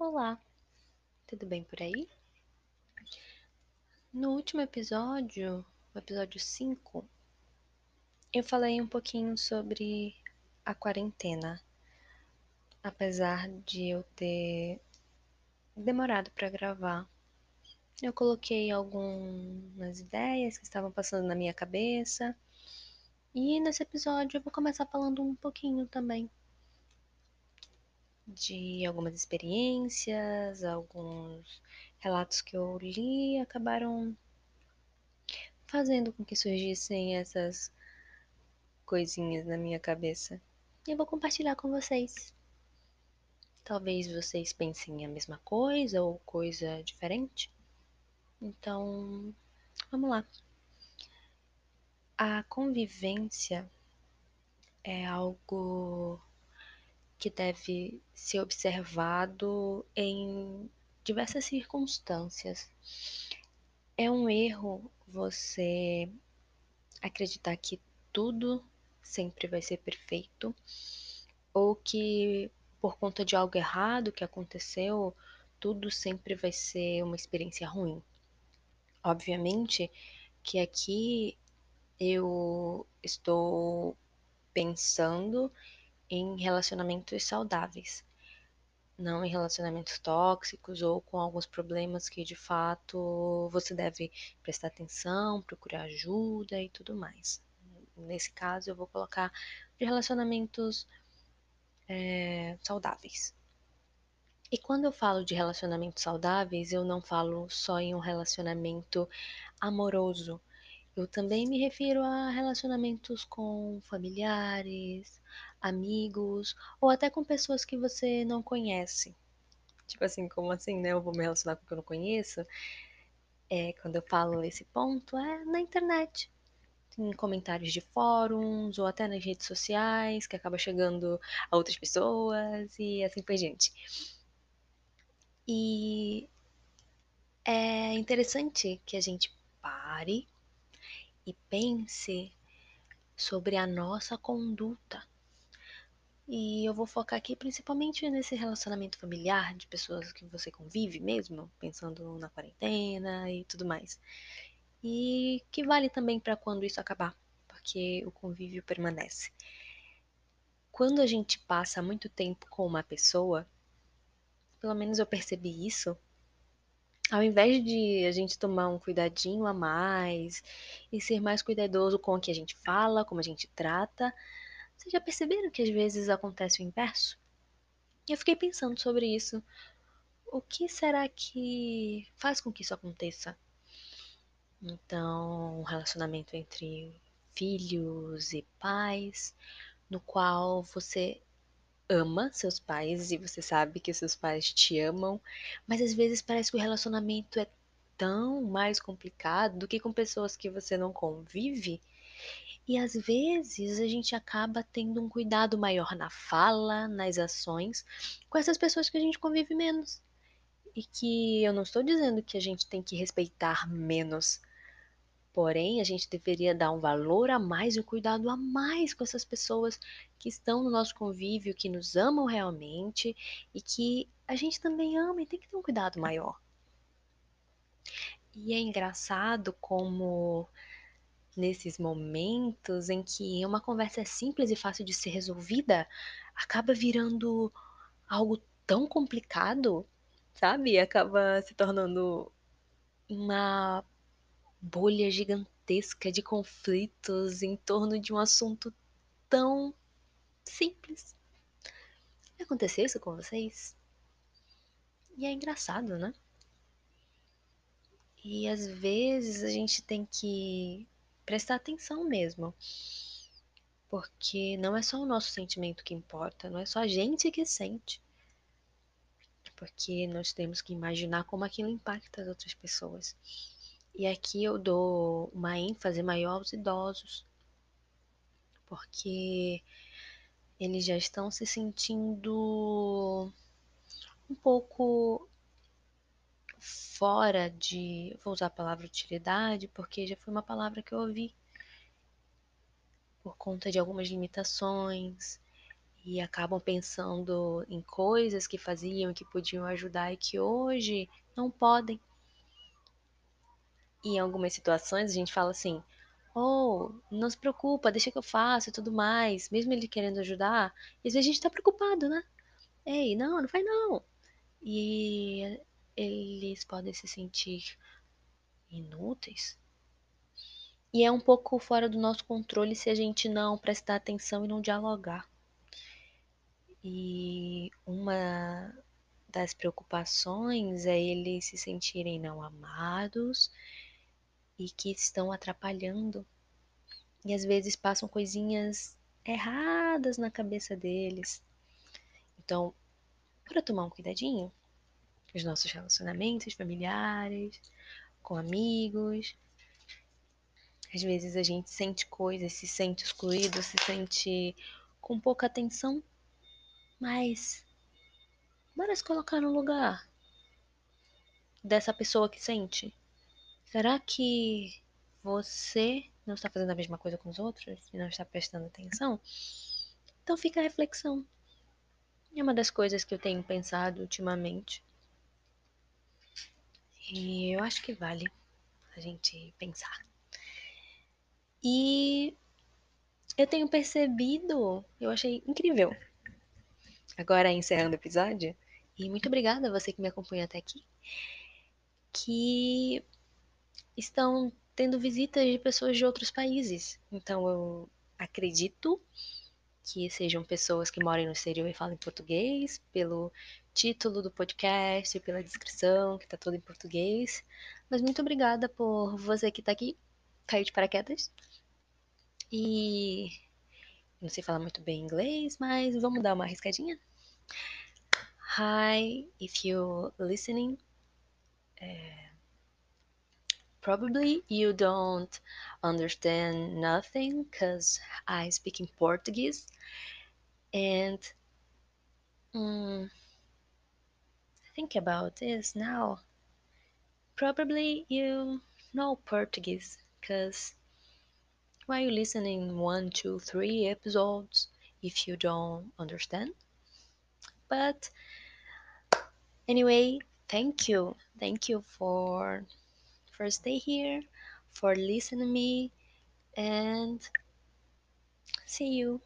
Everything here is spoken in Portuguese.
Olá, tudo bem por aí? No último episódio, o episódio 5, eu falei um pouquinho sobre a quarentena. Apesar de eu ter demorado para gravar, eu coloquei algumas ideias que estavam passando na minha cabeça. E nesse episódio eu vou começar falando um pouquinho também de algumas experiências, alguns relatos que eu li acabaram fazendo com que surgissem essas coisinhas na minha cabeça. E eu vou compartilhar com vocês. Talvez vocês pensem a mesma coisa ou coisa diferente. Então, vamos lá. A convivência é algo que deve ser observado em diversas circunstâncias. É um erro você acreditar que tudo sempre vai ser perfeito ou que por conta de algo errado que aconteceu, tudo sempre vai ser uma experiência ruim. Obviamente que aqui eu estou pensando em relacionamentos saudáveis, não em relacionamentos tóxicos ou com alguns problemas que de fato você deve prestar atenção, procurar ajuda e tudo mais. Nesse caso, eu vou colocar de relacionamentos é, saudáveis. E quando eu falo de relacionamentos saudáveis, eu não falo só em um relacionamento amoroso, eu também me refiro a relacionamentos com familiares, amigos ou até com pessoas que você não conhece. Tipo assim, como assim, né? Eu vou me relacionar com quem eu não conheço? É, quando eu falo esse ponto, é na internet. Em comentários de fóruns ou até nas redes sociais, que acaba chegando a outras pessoas e assim por diante. E é interessante que a gente pare e pense sobre a nossa conduta. E eu vou focar aqui principalmente nesse relacionamento familiar de pessoas que você convive mesmo, pensando na quarentena e tudo mais. E que vale também para quando isso acabar, porque o convívio permanece. Quando a gente passa muito tempo com uma pessoa, pelo menos eu percebi isso, ao invés de a gente tomar um cuidadinho a mais e ser mais cuidadoso com o que a gente fala, como a gente trata, vocês já perceberam que às vezes acontece o inverso? E eu fiquei pensando sobre isso. O que será que faz com que isso aconteça? Então, um relacionamento entre filhos e pais, no qual você ama seus pais e você sabe que seus pais te amam, mas às vezes parece que o relacionamento é tão mais complicado do que com pessoas que você não convive. E às vezes a gente acaba tendo um cuidado maior na fala, nas ações, com essas pessoas que a gente convive menos. E que eu não estou dizendo que a gente tem que respeitar menos, Porém, a gente deveria dar um valor a mais e um cuidado a mais com essas pessoas que estão no nosso convívio, que nos amam realmente e que a gente também ama e tem que ter um cuidado maior. E é engraçado como nesses momentos em que uma conversa é simples e fácil de ser resolvida, acaba virando algo tão complicado, sabe? Acaba se tornando uma bolha gigantesca de conflitos em torno de um assunto tão simples. Aconteceu isso com vocês? E é engraçado, né? E às vezes a gente tem que prestar atenção mesmo. Porque não é só o nosso sentimento que importa, não é só a gente que sente. Porque nós temos que imaginar como aquilo impacta as outras pessoas. E aqui eu dou uma ênfase maior aos idosos, porque eles já estão se sentindo um pouco fora de, vou usar a palavra utilidade, porque já foi uma palavra que eu ouvi por conta de algumas limitações e acabam pensando em coisas que faziam que podiam ajudar e que hoje não podem. E em algumas situações a gente fala assim: "Oh, não se preocupa, deixa que eu faço e tudo mais", mesmo ele querendo ajudar, às vezes a gente tá preocupado, né? Ei, não, não faz não. E eles podem se sentir inúteis. E é um pouco fora do nosso controle se a gente não prestar atenção e não dialogar. E uma das preocupações é eles se sentirem não amados e que estão atrapalhando. E às vezes passam coisinhas erradas na cabeça deles. Então, para tomar um cuidadinho, os nossos relacionamentos familiares, com amigos. Às vezes a gente sente coisas, se sente excluído, se sente com pouca atenção, mas bora se colocar no lugar dessa pessoa que sente. Será que você não está fazendo a mesma coisa com os outros e não está prestando atenção? Então fica a reflexão. É uma das coisas que eu tenho pensado ultimamente. E eu acho que vale a gente pensar. E eu tenho percebido, eu achei incrível. Agora encerrando o episódio, e muito obrigada a você que me acompanha até aqui, que estão tendo visitas de pessoas de outros países. Então eu acredito que sejam pessoas que moram no exterior e falam português, pelo título do podcast, pela descrição, que tá tudo em português. Mas muito obrigada por você que tá aqui, caiu de paraquedas. E não sei falar muito bem inglês, mas vamos dar uma arriscadinha. Hi, if you're listening, uh, probably you don't understand nothing because I speak in Portuguese, and um, think about this now. Probably you know Portuguese because while you listening one, two, three episodes, if you don't understand. But anyway, thank you, thank you for for stay here, for listening me, and see you.